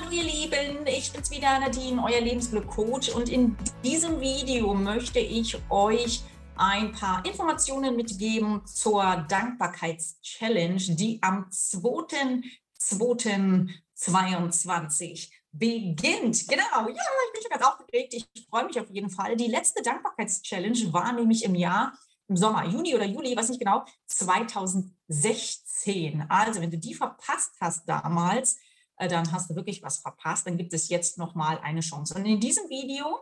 Hallo ihr Lieben, ich bin's wieder Nadine, euer Lebensglück-Coach und in diesem Video möchte ich euch ein paar Informationen mitgeben zur Dankbarkeitschallenge, die am 2.2.22 beginnt. Genau, ja, ich bin schon ganz aufgeregt, ich freue mich auf jeden Fall. Die letzte Dankbarkeitschallenge war nämlich im Jahr im Sommer, Juni oder Juli, weiß nicht genau, 2016. Also, wenn du die verpasst hast damals, dann hast du wirklich was verpasst. Dann gibt es jetzt nochmal eine Chance. Und in diesem Video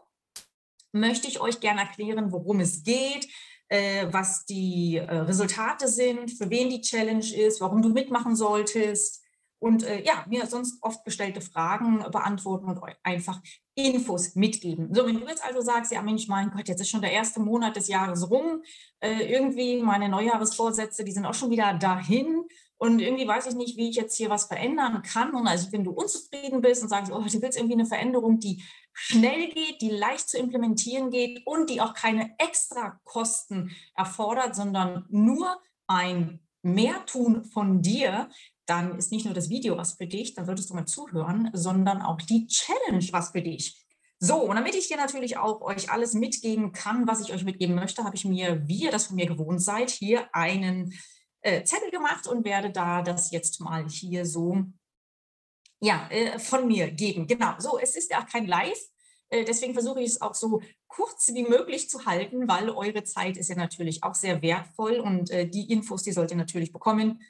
möchte ich euch gerne erklären, worum es geht, äh, was die äh, Resultate sind, für wen die Challenge ist, warum du mitmachen solltest und äh, ja, mir sonst oft gestellte Fragen beantworten und euch einfach Infos mitgeben. So, wenn du jetzt also sagst, ja Mensch, mein Gott, jetzt ist schon der erste Monat des Jahres rum, äh, irgendwie meine Neujahresvorsätze, die sind auch schon wieder dahin und irgendwie weiß ich nicht, wie ich jetzt hier was verändern kann. Und also wenn du unzufrieden bist und sagst, oh, du willst irgendwie eine Veränderung, die schnell geht, die leicht zu implementieren geht und die auch keine extra Kosten erfordert, sondern nur ein Mehrtun von dir, dann ist nicht nur das Video was für dich, dann solltest du mal zuhören, sondern auch die Challenge was für dich. So, und damit ich dir natürlich auch euch alles mitgeben kann, was ich euch mitgeben möchte, habe ich mir, wie ihr das von mir gewohnt seid, hier einen äh, Zettel gemacht und werde da das jetzt mal hier so ja, äh, von mir geben. Genau, so, es ist ja kein Live, äh, deswegen versuche ich es auch so kurz wie möglich zu halten, weil eure Zeit ist ja natürlich auch sehr wertvoll und äh, die Infos, die sollt ihr natürlich bekommen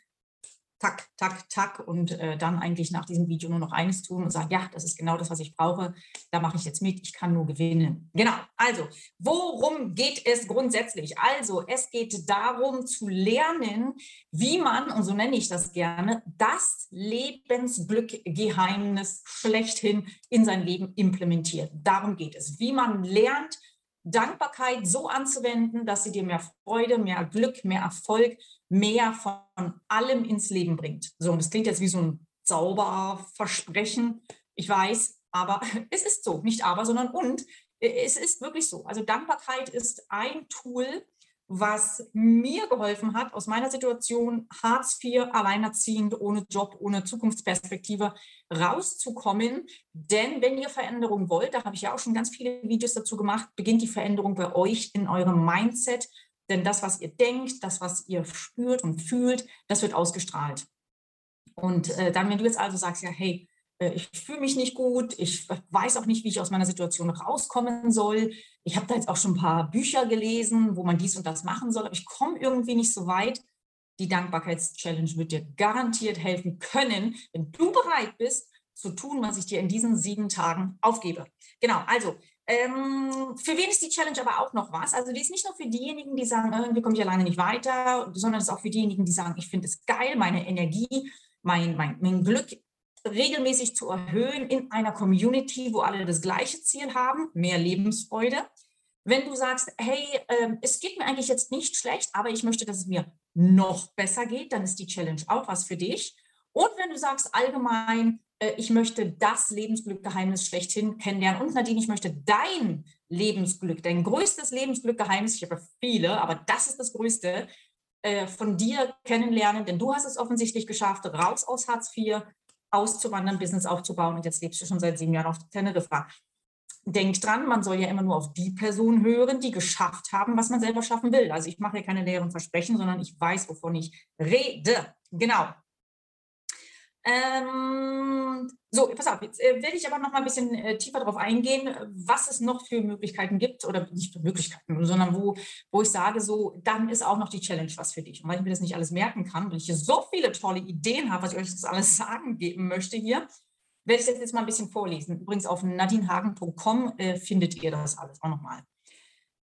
tak, tak, tak und äh, dann eigentlich nach diesem Video nur noch eines tun und sagen, ja, das ist genau das, was ich brauche, da mache ich jetzt mit, ich kann nur gewinnen. Genau, also, worum geht es grundsätzlich? Also, es geht darum zu lernen, wie man, und so nenne ich das gerne, das Lebensglückgeheimnis schlechthin in sein Leben implementiert. Darum geht es, wie man lernt, Dankbarkeit so anzuwenden, dass sie dir mehr Freude, mehr Glück, mehr Erfolg, mehr von allem ins Leben bringt. So, und das klingt jetzt wie so ein Zauberversprechen. Ich weiß, aber es ist so. Nicht aber, sondern und. Es ist wirklich so. Also Dankbarkeit ist ein Tool, was mir geholfen hat, aus meiner Situation Hartz IV, alleinerziehend, ohne Job, ohne Zukunftsperspektive rauszukommen. Denn wenn ihr Veränderung wollt, da habe ich ja auch schon ganz viele Videos dazu gemacht, beginnt die Veränderung bei euch in eurem Mindset. Denn das, was ihr denkt, das, was ihr spürt und fühlt, das wird ausgestrahlt. Und äh, dann, wenn du jetzt also sagst, ja, hey, äh, ich fühle mich nicht gut, ich weiß auch nicht, wie ich aus meiner Situation rauskommen soll. Ich habe da jetzt auch schon ein paar Bücher gelesen, wo man dies und das machen soll, aber ich komme irgendwie nicht so weit. Die Dankbarkeitschallenge wird dir garantiert helfen können, wenn du bereit bist, zu tun, was ich dir in diesen sieben Tagen aufgebe. Genau, also ähm, für wen ist die Challenge aber auch noch was? Also die ist nicht nur für diejenigen, die sagen, irgendwie komme ich alleine nicht weiter, sondern es ist auch für diejenigen, die sagen, ich finde es geil, meine Energie, mein, mein, mein Glück regelmäßig zu erhöhen in einer Community, wo alle das gleiche Ziel haben, mehr Lebensfreude. Wenn du sagst, hey, äh, es geht mir eigentlich jetzt nicht schlecht, aber ich möchte, dass es mir noch besser geht, dann ist die Challenge auch was für dich. Und wenn du sagst allgemein, äh, ich möchte das Lebensglückgeheimnis schlechthin kennenlernen und Nadine, ich möchte dein Lebensglück, dein größtes Lebensglückgeheimnis, ich habe viele, aber das ist das größte, äh, von dir kennenlernen, denn du hast es offensichtlich geschafft, raus aus Hartz IV, auszuwandern, Business aufzubauen und jetzt lebst du schon seit sieben Jahren auf Teneriffa. Denk dran, man soll ja immer nur auf die Personen hören, die geschafft haben, was man selber schaffen will. Also ich mache hier keine leeren Versprechen, sondern ich weiß, wovon ich rede. Genau. Ähm, so, pass auf, jetzt äh, werde ich aber noch mal ein bisschen äh, tiefer darauf eingehen, was es noch für Möglichkeiten gibt, oder nicht für Möglichkeiten, sondern wo, wo ich sage, so, dann ist auch noch die Challenge was für dich. Und weil ich mir das nicht alles merken kann, weil ich hier so viele tolle Ideen habe, was ich euch das alles sagen geben möchte hier, werde ich das jetzt mal ein bisschen vorlesen. Übrigens auf nadinehagen.com äh, findet ihr das alles auch nochmal.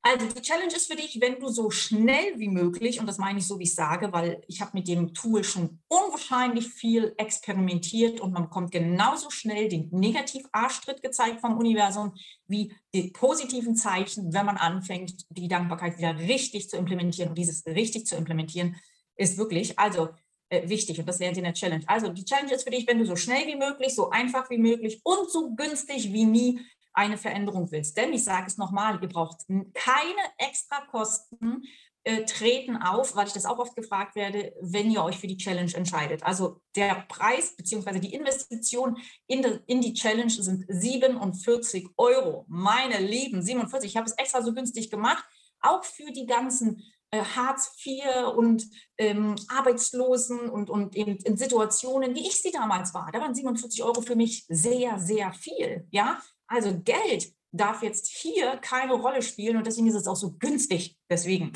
Also die Challenge ist für dich, wenn du so schnell wie möglich, und das meine ich so, wie ich sage, weil ich habe mit dem Tool schon unwahrscheinlich viel experimentiert und man bekommt genauso schnell den Negativ-Arschtritt gezeigt vom Universum wie die positiven Zeichen, wenn man anfängt, die Dankbarkeit wieder richtig zu implementieren. Und dieses richtig zu implementieren ist wirklich, also äh, wichtig und das lernt ihr in der Challenge. Also die Challenge ist für dich, wenn du so schnell wie möglich, so einfach wie möglich und so günstig wie nie eine Veränderung willst. Denn ich sage es nochmal, ihr braucht keine extra Kosten, äh, treten auf, weil ich das auch oft gefragt werde, wenn ihr euch für die Challenge entscheidet. Also der Preis bzw. die Investition in, de, in die Challenge sind 47 Euro. Meine Lieben, 47. Ich habe es extra so günstig gemacht, auch für die ganzen äh, Hartz IV und ähm, Arbeitslosen und, und in, in, Situationen, wie ich sie damals war. Da waren 47 Euro für mich sehr, sehr viel. Ja, also Geld darf jetzt hier keine Rolle spielen und deswegen ist es auch so günstig. Deswegen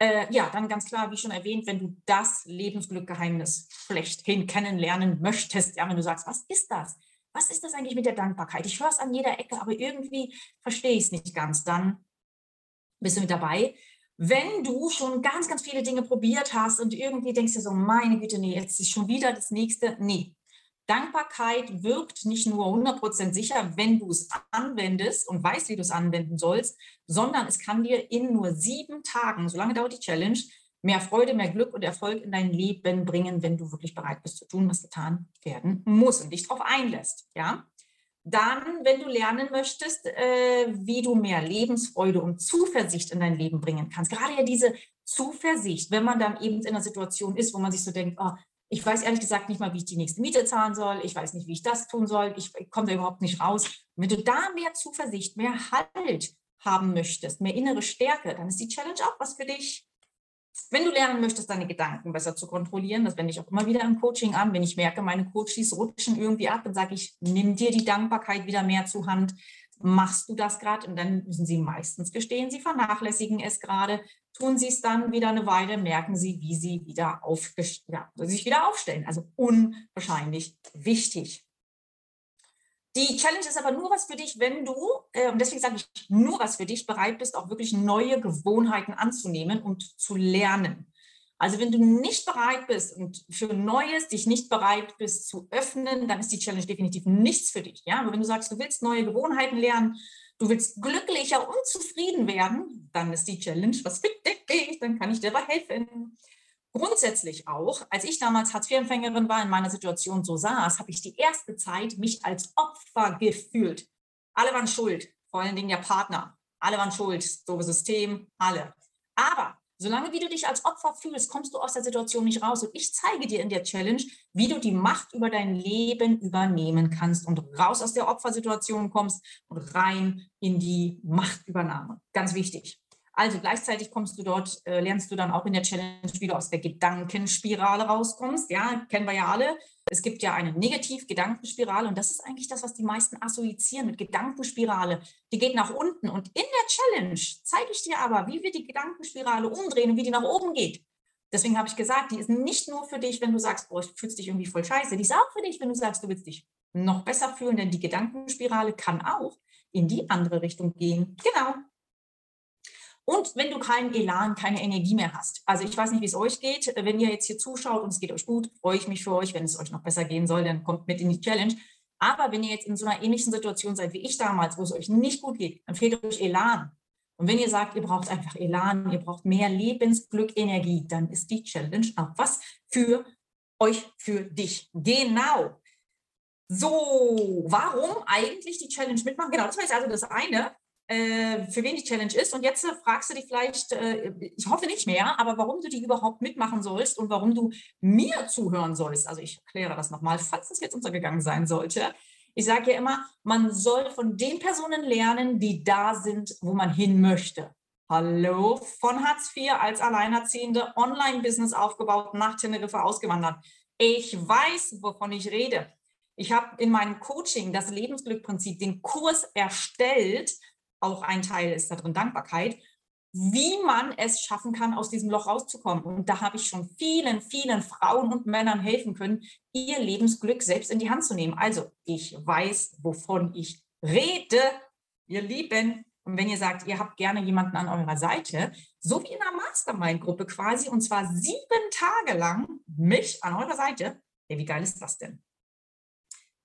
äh, ja, dann ganz klar, wie schon erwähnt, wenn du das Lebensglückgeheimnis schlechthin kennenlernen möchtest, ja, wenn du sagst, was ist das? Was ist das eigentlich mit der Dankbarkeit? Ich höre es an jeder Ecke, aber irgendwie verstehe ich es nicht ganz. Dann bist du mit dabei. Wenn du schon ganz, ganz viele Dinge probiert hast und irgendwie denkst du so, meine Güte, nee, jetzt ist schon wieder das nächste. Nee, Dankbarkeit wirkt nicht nur 100% sicher, wenn du es anwendest und weißt, wie du es anwenden sollst, sondern es kann dir in nur sieben Tagen, so lange dauert die Challenge, mehr Freude, mehr Glück und Erfolg in dein Leben bringen, wenn du wirklich bereit bist zu tun, was getan werden muss und dich darauf einlässt. Ja? Dann, wenn du lernen möchtest, äh, wie du mehr Lebensfreude und Zuversicht in dein Leben bringen kannst. Gerade ja diese Zuversicht, wenn man dann eben in einer Situation ist, wo man sich so denkt, oh, ich weiß ehrlich gesagt nicht mal, wie ich die nächste Miete zahlen soll. Ich weiß nicht, wie ich das tun soll. Ich, komme da überhaupt nicht raus. wenn du da mehr Zuversicht, mehr Halt haben möchtest, mehr innere Stärke, dann ist die Challenge auch was für dich. Wenn du lernen möchtest, deine Gedanken besser zu kontrollieren, das wende ich auch immer wieder im Coaching an. Wenn ich merke, meine Coaches rutschen irgendwie ab, dann sage ich, nimm dir die Dankbarkeit wieder mehr zur Hand. Machst du das gerade? Und dann müssen sie meistens gestehen, sie vernachlässigen es gerade tun sie es dann wieder eine Weile, merken sie, wie sie wieder ja, sich wieder aufstellen. Also unwahrscheinlich wichtig. Die Challenge ist aber nur was für dich, wenn du, äh, und deswegen sage ich nur was für dich, bereit bist, auch wirklich neue Gewohnheiten anzunehmen und zu lernen. Also wenn du nicht bereit bist und für Neues dich nicht bereit bist zu öffnen, dann ist die Challenge definitiv nichts für dich. Ja, aber wenn du sagst, du willst neue Gewohnheiten lernen, du willst glücklicher und zufrieden werden, dann ist die Challenge was für dich, dann kann ich dir dabei helfen. Grundsätzlich auch, als ich damals Hartz-IV-Empfängerin war, in meiner Situation so saß, habe ich die erste Zeit mich als Opfer gefühlt. Alle waren schuld, vor allen Dingen der Partner. Alle waren schuld, doofe System, alle. Aber Solange wie du dich als Opfer fühlst, kommst du aus der Situation nicht raus. Und ich zeige dir in der Challenge, wie du die Macht über dein Leben übernehmen kannst und raus aus der Opfersituation kommst und rein in die Machtübernahme. Ganz wichtig. Also gleichzeitig kommst du dort, äh, lernst du dann auch in der Challenge, wie du aus der Gedankenspirale rauskommst. Ja, kennen wir ja alle. Es gibt ja eine Negativ-Gedankenspirale und das ist eigentlich das, was die meisten assoziieren mit Gedankenspirale. Die geht nach unten und in der Challenge zeige ich dir aber, wie wir die Gedankenspirale umdrehen und wie die nach oben geht. Deswegen habe ich gesagt, die ist nicht nur für dich, wenn du sagst, boah, ich fühlst dich irgendwie voll scheiße. Die ist auch für dich, wenn du sagst, du willst dich noch besser fühlen, denn die Gedankenspirale kann auch in die andere Richtung gehen. Genau. Und wenn du keinen Elan, keine Energie mehr hast. Also ich weiß nicht, wie es euch geht. Wenn ihr jetzt hier zuschaut und es geht euch gut, freue ich mich für euch. Wenn es euch noch besser gehen soll, dann kommt mit in die Challenge. Aber wenn ihr jetzt in so einer ähnlichen Situation seid wie ich damals, wo es euch nicht gut geht, dann fehlt euch Elan. Und wenn ihr sagt, ihr braucht einfach Elan, ihr braucht mehr Lebensglück, Energie, dann ist die Challenge auch was für euch, für dich. Genau. So, warum eigentlich die Challenge mitmachen? Genau, das war jetzt also das eine für wen die Challenge ist. Und jetzt äh, fragst du dich vielleicht, äh, ich hoffe nicht mehr, aber warum du die überhaupt mitmachen sollst und warum du mir zuhören sollst. Also ich erkläre das nochmal, falls es jetzt untergegangen sein sollte. Ich sage ja immer, man soll von den Personen lernen, die da sind, wo man hin möchte. Hallo, von Hartz IV als Alleinerziehende, Online-Business aufgebaut, nach Teneriffa ausgewandert. Ich weiß, wovon ich rede. Ich habe in meinem Coaching das Lebensglückprinzip, den Kurs erstellt, auch ein Teil ist da drin Dankbarkeit, wie man es schaffen kann, aus diesem Loch rauszukommen. Und da habe ich schon vielen, vielen Frauen und Männern helfen können, ihr Lebensglück selbst in die Hand zu nehmen. Also ich weiß, wovon ich rede, ihr Lieben. Und wenn ihr sagt, ihr habt gerne jemanden an eurer Seite, so wie in einer Mastermind-Gruppe quasi, und zwar sieben Tage lang mich an eurer Seite, ja, wie geil ist das denn?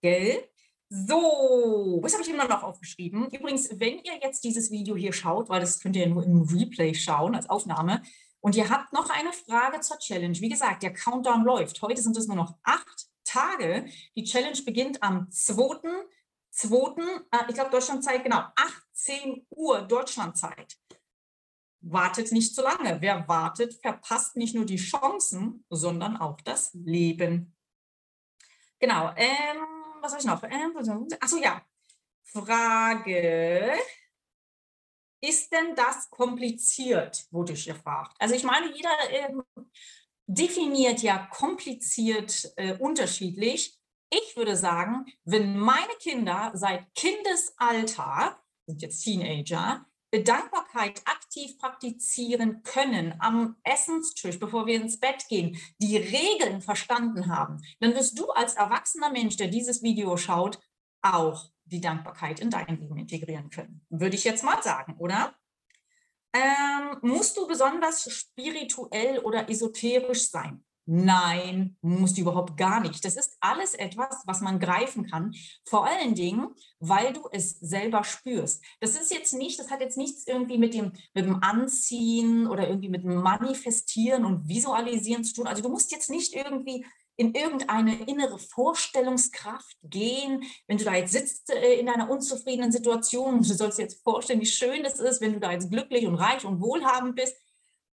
Gell? So, was habe ich immer noch aufgeschrieben? Übrigens, wenn ihr jetzt dieses Video hier schaut, weil das könnt ihr ja nur im Replay schauen als Aufnahme, und ihr habt noch eine Frage zur Challenge. Wie gesagt, der Countdown läuft. Heute sind es nur noch acht Tage. Die Challenge beginnt am 2. 2. Äh, ich glaube Deutschlandzeit, genau, 18 Uhr Deutschlandzeit. wartet nicht zu lange. Wer wartet, verpasst nicht nur die Chancen, sondern auch das Leben. Genau. Ähm, was habe ich noch? Ähm, achso, ja. Frage. Ist denn das kompliziert, wurde ich gefragt. Also ich meine, jeder ähm, definiert ja kompliziert äh, unterschiedlich. Ich würde sagen, wenn meine Kinder seit Kindesalter, sind jetzt Teenager, Dankbarkeit aktiv praktizieren können am Essenstisch, bevor wir ins Bett gehen, die Regeln verstanden haben, dann wirst du als erwachsener Mensch, der dieses Video schaut, auch die Dankbarkeit in dein Leben integrieren können. Würde ich jetzt mal sagen, oder? Ähm, musst du besonders spirituell oder esoterisch sein? Nein, musst du überhaupt gar nicht. Das ist alles etwas, was man greifen kann. Vor allen Dingen, weil du es selber spürst. Das ist jetzt nicht, das hat jetzt nichts irgendwie mit dem, mit dem Anziehen oder irgendwie mit dem Manifestieren und Visualisieren zu tun. Also du musst jetzt nicht irgendwie in irgendeine innere Vorstellungskraft gehen, wenn du da jetzt sitzt äh, in einer unzufriedenen Situation, du sollst dir jetzt vorstellen, wie schön es ist, wenn du da jetzt glücklich und reich und wohlhabend bist,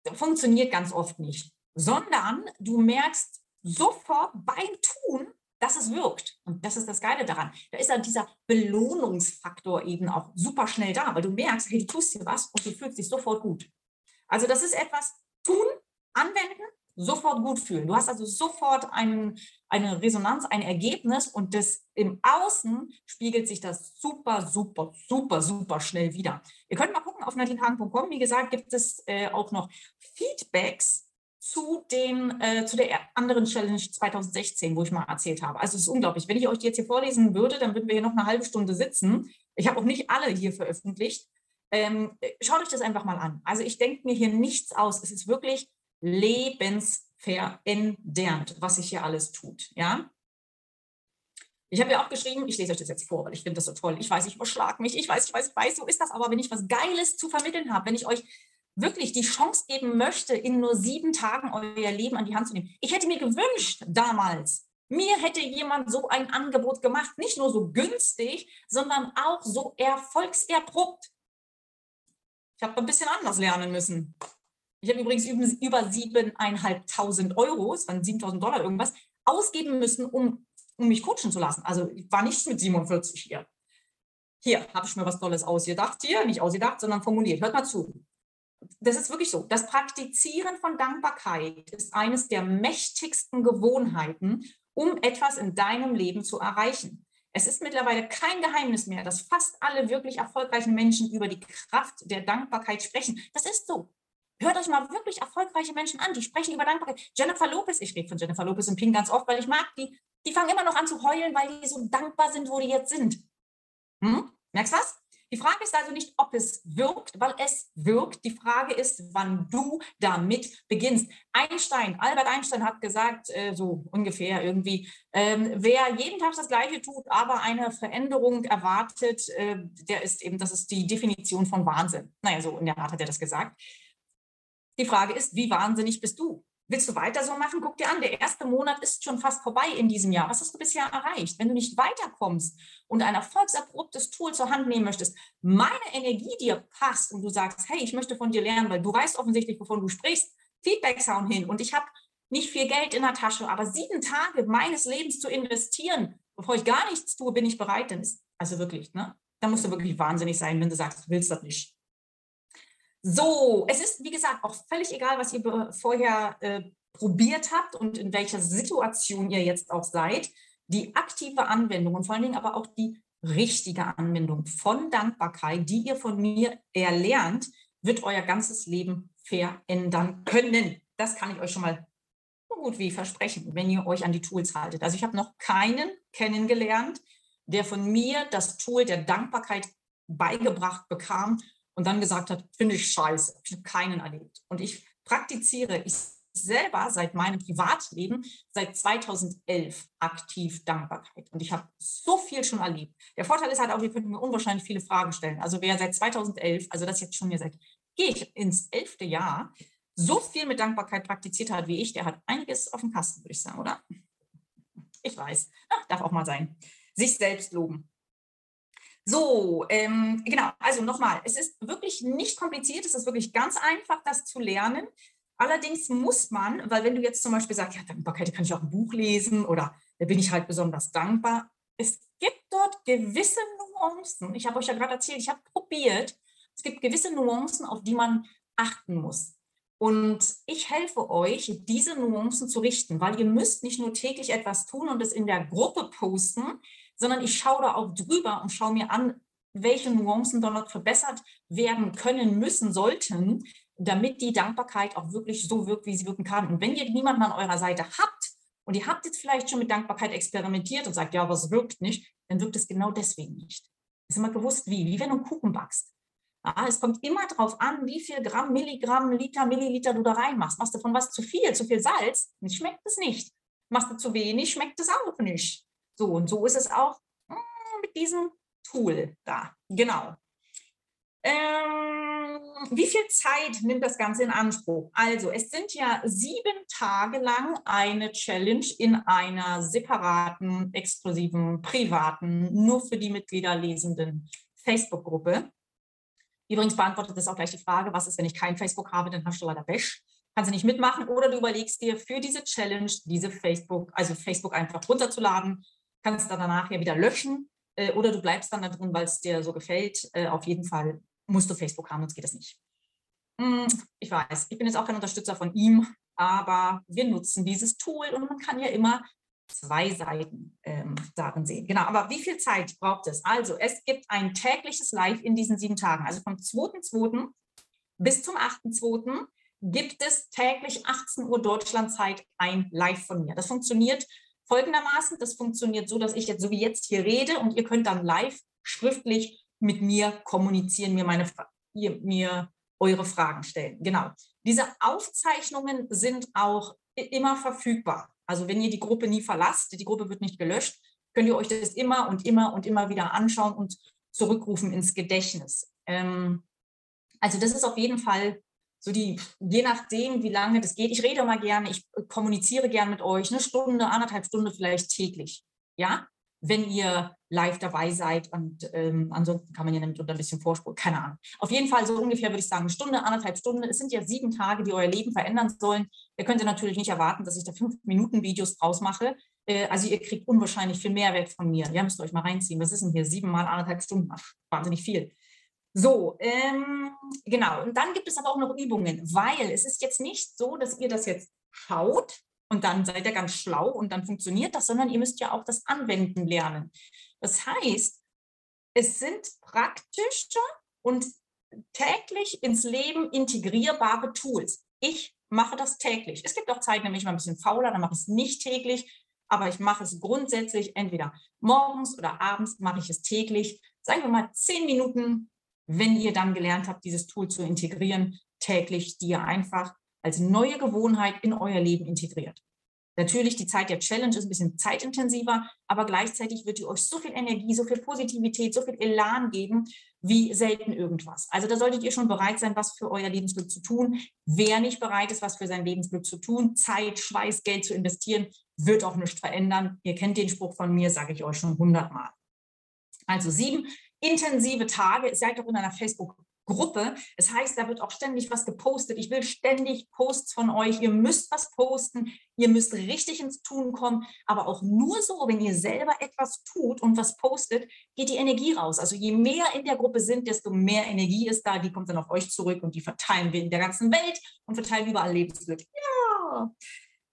das funktioniert ganz oft nicht sondern du merkst sofort beim Tun, dass es wirkt. Und das ist das Geile daran. Da ist dann dieser Belohnungsfaktor eben auch super schnell da, weil du merkst, hey, du tust dir was und du fühlst dich sofort gut. Also das ist etwas tun, anwenden, sofort gut fühlen. Du hast also sofort einen, eine Resonanz, ein Ergebnis und das im Außen spiegelt sich das super, super, super, super schnell wieder. Ihr könnt mal gucken auf nadinehagen.com. Wie gesagt, gibt es äh, auch noch Feedbacks zu, dem, äh, zu der anderen Challenge 2016, wo ich mal erzählt habe. Also es ist unglaublich. Wenn ich euch die jetzt hier vorlesen würde, dann würden wir hier noch eine halbe Stunde sitzen. Ich habe auch nicht alle hier veröffentlicht. Ähm, schaut euch das einfach mal an. Also ich denke mir hier nichts aus. Es ist wirklich lebensverändernd, was sich hier alles tut. Ja? Ich habe ja auch geschrieben, ich lese euch das jetzt vor, weil ich finde das so toll. Ich weiß, ich überschlag mich, ich weiß, ich weiß, ich weiß, so ist das. Aber wenn ich was Geiles zu vermitteln habe, wenn ich euch wirklich die Chance geben möchte, in nur sieben Tagen euer Leben an die Hand zu nehmen. Ich hätte mir gewünscht damals, mir hätte jemand so ein Angebot gemacht, nicht nur so günstig, sondern auch so erfolgserprobt. Ich habe ein bisschen anders lernen müssen. Ich habe übrigens über 7.500 Euro, es waren 7.000 Dollar irgendwas, ausgeben müssen, um, um mich coachen zu lassen. Also ich war nicht mit 47 hier. Hier habe ich mir was Tolles ausgedacht, hier, nicht ausgedacht, sondern formuliert. Hört mal zu das ist wirklich so. Das Praktizieren von Dankbarkeit ist eines der mächtigsten Gewohnheiten, um etwas in deinem Leben zu erreichen. Es ist mittlerweile kein Geheimnis mehr, dass fast alle wirklich erfolgreichen Menschen über die Kraft der Dankbarkeit sprechen. Das ist so. Hört euch mal wirklich erfolgreiche Menschen an, die sprechen über Dankbarkeit. Jennifer Lopez, ich rede von Jennifer Lopez und Ping ganz oft, weil ich mag die, die fangen immer noch an zu heulen, weil die so dankbar sind, wo die jetzt sind. Hm? Merkst du was? Die Frage ist also nicht, ob es wirkt, weil es wirkt. Die Frage ist, wann du damit beginnst. Einstein, Albert Einstein hat gesagt, äh, so ungefähr irgendwie, ähm, wer jeden Tag das Gleiche tut, aber eine Veränderung erwartet, äh, der ist eben, das ist die Definition von Wahnsinn. Naja, so in der Art hat er das gesagt. Die Frage ist, wie wahnsinnig bist du? Willst du weiter so machen? Guck dir an, der erste Monat ist schon fast vorbei in diesem Jahr. Was hast du bisher erreicht? Wenn du nicht weiterkommst und ein erfolgserprobtes Tool zur Hand nehmen möchtest, meine Energie dir passt und du sagst, hey, ich möchte von dir lernen, weil du weißt offensichtlich, wovon du sprichst, Feedbacks hauen hin und ich habe nicht viel Geld in der Tasche, aber sieben Tage meines Lebens zu investieren, bevor ich gar nichts tue, bin ich bereit, dann ist also wirklich, ne? Da musst du wirklich wahnsinnig sein, wenn du sagst, du willst das nicht. So, es ist, wie gesagt, auch völlig egal, was ihr vorher äh, probiert habt und in welcher Situation ihr jetzt auch seid. Die aktive Anwendung und vor allen Dingen aber auch die richtige Anwendung von Dankbarkeit, die ihr von mir erlernt, wird euer ganzes Leben verändern können. Das kann ich euch schon mal so gut wie versprechen, wenn ihr euch an die Tools haltet. Also ich habe noch keinen kennengelernt, der von mir das Tool der Dankbarkeit beigebracht bekam und dann gesagt hat, finde ich scheiße. Ich habe keinen erlebt. Und ich praktiziere, ich selber seit meinem Privatleben, seit 2011 aktiv Dankbarkeit. Und ich habe so viel schon erlebt. Der Vorteil ist halt auch, ihr könnt mir unwahrscheinlich viele Fragen stellen. Also wer seit 2011, also das jetzt schon hier seit, gehe ich ins elfte Jahr, so viel mit Dankbarkeit praktiziert hat wie ich, der hat einiges auf dem Kasten, würde ich sagen, oder? Ich weiß. Ach, darf auch mal sein. Sich selbst loben. So, ähm, genau, also nochmal, es ist wirklich nicht kompliziert, es ist wirklich ganz einfach, das zu lernen. Allerdings muss man, weil wenn du jetzt zum Beispiel sagst, ja, Dankbarkeit kann ich auch ein Buch lesen oder da bin ich halt besonders dankbar. Es gibt dort gewisse Nuancen. Ich habe euch ja gerade erzählt, ich habe probiert. Es gibt gewisse Nuancen, auf die man achten muss. Und ich helfe euch, diese Nuancen zu richten, weil ihr müsst nicht nur täglich etwas tun und es in der Gruppe posten, sondern ich schaue da auch drüber und schaue mir an, welche Nuancen dort verbessert werden können, müssen, sollten, damit die Dankbarkeit auch wirklich so wirkt, wie sie wirken kann. Und wenn ihr niemanden an eurer Seite habt und ihr habt jetzt vielleicht schon mit Dankbarkeit experimentiert und sagt, ja, aber es wirkt nicht, dann wirkt es genau deswegen nicht. Ist immer gewusst, wie, wie wenn du einen Kuchen backst. Ja, es kommt immer darauf an, wie viel Gramm, Milligramm, Liter, Milliliter du da reinmachst. Machst du von was zu viel, zu viel Salz, schmeckt es nicht. Machst du zu wenig, schmeckt es auch nicht. So, und so ist es auch hm, mit diesem Tool da. Genau. Ähm, wie viel Zeit nimmt das Ganze in Anspruch? Also, es sind ja sieben Tage lang eine Challenge in einer separaten, exklusiven, privaten, nur für die Mitglieder lesenden Facebook-Gruppe. Übrigens beantwortet das auch gleich die Frage, was ist, wenn ich kein Facebook habe, dann hast du leider Bash. Kannst du nicht mitmachen oder du überlegst dir für diese Challenge, diese Facebook, also Facebook einfach runterzuladen, kannst dann danach ja wieder löschen äh, oder du bleibst dann da drin, weil es dir so gefällt. Äh, auf jeden Fall musst du Facebook haben, sonst geht es nicht. Hm, ich weiß, ich bin jetzt auch kein Unterstützer von ihm, aber wir nutzen dieses Tool und man kann ja immer zwei Seiten ähm, darin sehen. Genau, aber wie viel Zeit braucht es? Also es gibt ein tägliches Live in diesen sieben Tagen. Also vom 2.2. bis zum 8.2. gibt es täglich 18 Uhr Deutschlandzeit ein Live von mir. Das funktioniert folgendermaßen. Das funktioniert so, dass ich jetzt so wie jetzt hier rede und ihr könnt dann live schriftlich mit mir kommunizieren, mir meine ihr, mir eure Fragen stellen. Genau. Diese Aufzeichnungen sind auch immer verfügbar. Also wenn ihr die Gruppe nie verlasst, die Gruppe wird nicht gelöscht, könnt ihr euch das immer und immer und immer wieder anschauen und zurückrufen ins Gedächtnis. Ähm, also das ist auf jeden Fall so die, je nachdem, wie lange das geht. Ich rede immer gerne, ich kommuniziere gerne mit euch, eine Stunde, anderthalb Stunden vielleicht täglich. Ja, wenn ihr live dabei seid und ähm, ansonsten kann man ja damit unter ein bisschen vorspulen, keine Ahnung. Auf jeden Fall so ungefähr würde ich sagen, eine Stunde, anderthalb Stunden. Es sind ja sieben Tage, die euer Leben verändern sollen. Ihr könnt natürlich nicht erwarten, dass ich da fünf Minuten Videos draus mache. Äh, also ihr kriegt unwahrscheinlich viel Mehrwert von mir. Ja, müsst ihr euch mal reinziehen. Was ist denn hier? Sieben mal anderthalb Stunden. Ach, wahnsinnig viel. So, ähm, genau. Und dann gibt es aber auch noch Übungen, weil es ist jetzt nicht so, dass ihr das jetzt schaut und dann seid ihr ganz schlau und dann funktioniert das, sondern ihr müsst ja auch das Anwenden lernen. Das heißt, es sind praktische und täglich ins Leben integrierbare Tools. Ich mache das täglich. Es gibt auch Zeiten, da bin ich mal ein bisschen fauler, dann mache ich es nicht täglich, aber ich mache es grundsätzlich entweder morgens oder abends mache ich es täglich. Sagen wir mal zehn Minuten wenn ihr dann gelernt habt, dieses Tool zu integrieren, täglich, die ihr einfach als neue Gewohnheit in euer Leben integriert. Natürlich, die Zeit der Challenge ist ein bisschen zeitintensiver, aber gleichzeitig wird die euch so viel Energie, so viel Positivität, so viel Elan geben, wie selten irgendwas. Also da solltet ihr schon bereit sein, was für euer Lebensglück zu tun. Wer nicht bereit ist, was für sein Lebensglück zu tun, Zeit, Schweiß, Geld zu investieren, wird auch nichts verändern. Ihr kennt den Spruch von mir, sage ich euch schon hundertmal. Also sieben intensive Tage. Ihr seid auch in einer Facebook-Gruppe. Das heißt, da wird auch ständig was gepostet. Ich will ständig Posts von euch. Ihr müsst was posten. Ihr müsst richtig ins Tun kommen. Aber auch nur so, wenn ihr selber etwas tut und was postet, geht die Energie raus. Also je mehr in der Gruppe sind, desto mehr Energie ist da. Die kommt dann auf euch zurück und die verteilen wir in der ganzen Welt und verteilen überall Lebensglück. Ja.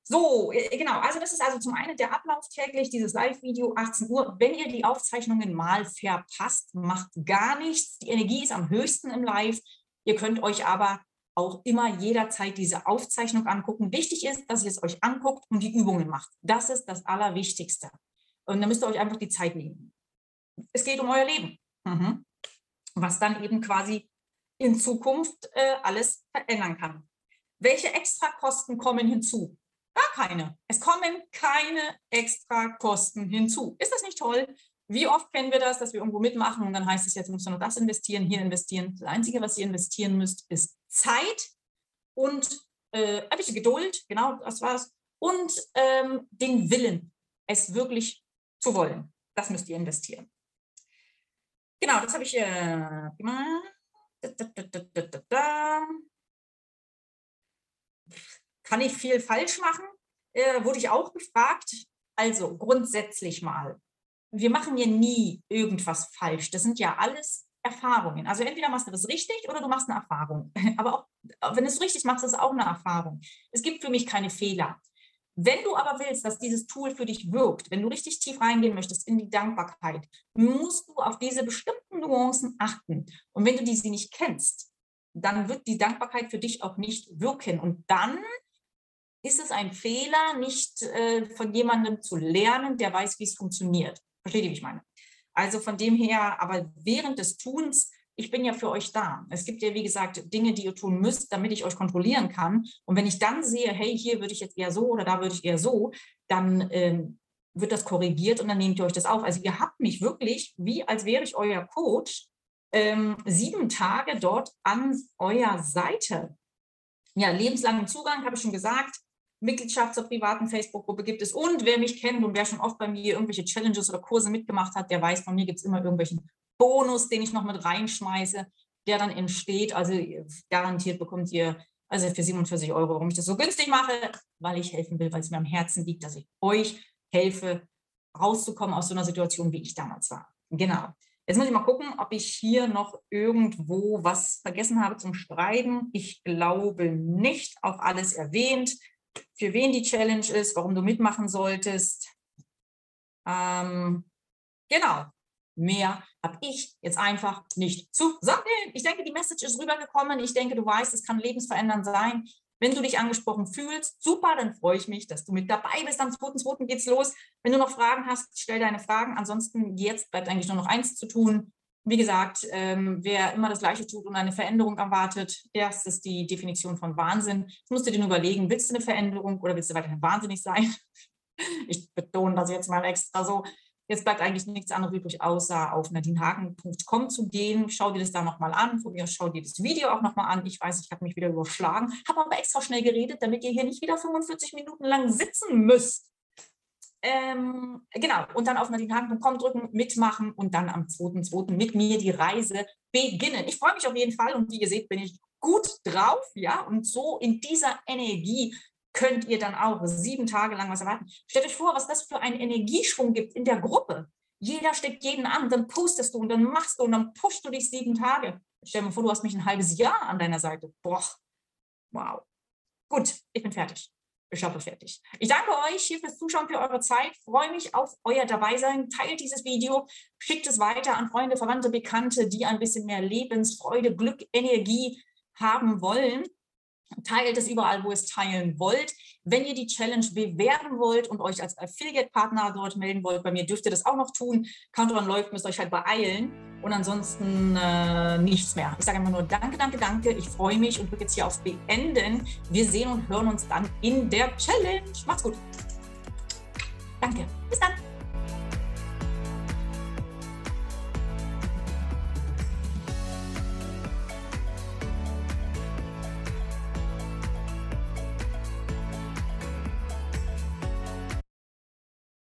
So, äh, genau. Also das ist also zum einen der Ablauf täglich, dieses Live-Video 18 Uhr. Wenn ihr die Aufzeichnungen mal verpasst, macht gar nichts. Die Energie ist am höchsten im Live. Ihr könnt euch aber auch immer jederzeit diese Aufzeichnung angucken. Wichtig ist, dass ihr es euch anguckt und die Übungen macht. Das ist das Allerwichtigste. Und dann müsst ihr euch einfach die Zeit nehmen. Es geht um euer Leben, mhm. was dann eben quasi in Zukunft äh, alles verändern kann. Welche Extrakosten kommen hinzu? Gar keine. Es kommen keine extra Kosten hinzu. Ist das nicht toll? Wie oft kennen wir das, dass wir irgendwo mitmachen und dann heißt es, jetzt müsst ihr noch das investieren, hier investieren. Das Einzige, was ihr investieren müsst, ist Zeit und äh, ein bisschen Geduld, genau, das war's. Und ähm, den Willen, es wirklich zu wollen. Das müsst ihr investieren. Genau, das habe ich äh, gemacht. Kann ich viel falsch machen? Äh, wurde ich auch gefragt. Also grundsätzlich mal. Wir machen ja nie irgendwas falsch. Das sind ja alles Erfahrungen. Also entweder machst du das richtig oder du machst eine Erfahrung. Aber auch wenn du es richtig machst, ist es auch eine Erfahrung. Es gibt für mich keine Fehler. Wenn du aber willst, dass dieses Tool für dich wirkt, wenn du richtig tief reingehen möchtest in die Dankbarkeit, musst du auf diese bestimmten Nuancen achten. Und wenn du diese nicht kennst, dann wird die Dankbarkeit für dich auch nicht wirken. Und dann ist es ein Fehler, nicht äh, von jemandem zu lernen, der weiß, wie es funktioniert. Versteht ihr, wie ich meine? Also von dem her, aber während des Tuns ich bin ja für euch da. Es gibt ja, wie gesagt, Dinge, die ihr tun müsst, damit ich euch kontrollieren kann. Und wenn ich dann sehe, hey, hier würde ich jetzt eher so oder da würde ich eher so, dann ähm, wird das korrigiert und dann nehmt ihr euch das auf. Also ihr habt mich wirklich, wie als wäre ich euer Coach, ähm, sieben Tage dort an eurer Seite. Ja, lebenslangen Zugang, habe ich schon gesagt. Mitgliedschaft zur privaten Facebook-Gruppe gibt es. Und wer mich kennt und wer schon oft bei mir irgendwelche Challenges oder Kurse mitgemacht hat, der weiß, von mir gibt es immer irgendwelchen Bonus, den ich noch mit reinschmeiße, der dann entsteht. Also garantiert bekommt ihr, also für 47 Euro, warum ich das so günstig mache, weil ich helfen will, weil es mir am Herzen liegt, dass ich euch helfe, rauszukommen aus so einer Situation, wie ich damals war. Genau. Jetzt muss ich mal gucken, ob ich hier noch irgendwo was vergessen habe zum Schreiben. Ich glaube nicht. Auch alles erwähnt, für wen die Challenge ist, warum du mitmachen solltest. Ähm, genau mehr habe ich jetzt einfach nicht zu sagen. Ich denke, die Message ist rübergekommen. Ich denke, du weißt, es kann lebensverändernd sein. Wenn du dich angesprochen fühlst, super, dann freue ich mich, dass du mit dabei bist. Am 2.2. geht's los. Wenn du noch Fragen hast, stell deine Fragen. Ansonsten jetzt bleibt eigentlich nur noch eins zu tun. Wie gesagt, ähm, wer immer das Gleiche tut und eine Veränderung erwartet, das ist die Definition von Wahnsinn. Jetzt musst du dir nur überlegen, willst du eine Veränderung oder willst du weiterhin wahnsinnig sein? Ich betone das jetzt mal extra so. Jetzt bleibt eigentlich nichts anderes übrig, außer auf nadinehagen.com zu gehen. Schau dir das da nochmal an. Von mir schau dir das Video auch nochmal an. Ich weiß, ich habe mich wieder überschlagen, habe aber extra schnell geredet, damit ihr hier nicht wieder 45 Minuten lang sitzen müsst. Ähm, genau, und dann auf nadinehagen.com drücken, mitmachen und dann am 2.2. mit mir die Reise beginnen. Ich freue mich auf jeden Fall und wie ihr seht, bin ich gut drauf, ja, und so in dieser Energie könnt ihr dann auch sieben Tage lang was erwarten. Stellt euch vor, was das für einen Energieschwung gibt in der Gruppe. Jeder steckt jeden an, dann postest du und dann machst du und dann pushst du dich sieben Tage. Stell dir mal vor, du hast mich ein halbes Jahr an deiner Seite. Boah, wow. Gut, ich bin fertig. Ich habe fertig. Ich danke euch hier fürs Zuschauen, für eure Zeit. Freue mich auf euer Dabeisein. Teilt dieses Video, schickt es weiter an Freunde, Verwandte, Bekannte, die ein bisschen mehr Lebensfreude, Glück, Energie haben wollen. Teilt es überall, wo ihr es teilen wollt. Wenn ihr die Challenge bewerben wollt und euch als Affiliate-Partner dort melden wollt, bei mir dürft ihr das auch noch tun. Countdown läuft, müsst euch halt beeilen. Und ansonsten äh, nichts mehr. Ich sage immer nur Danke, danke, danke. Ich freue mich und drücke jetzt hier auf Beenden. Wir sehen und hören uns dann in der Challenge. Macht's gut. Danke. Bis dann.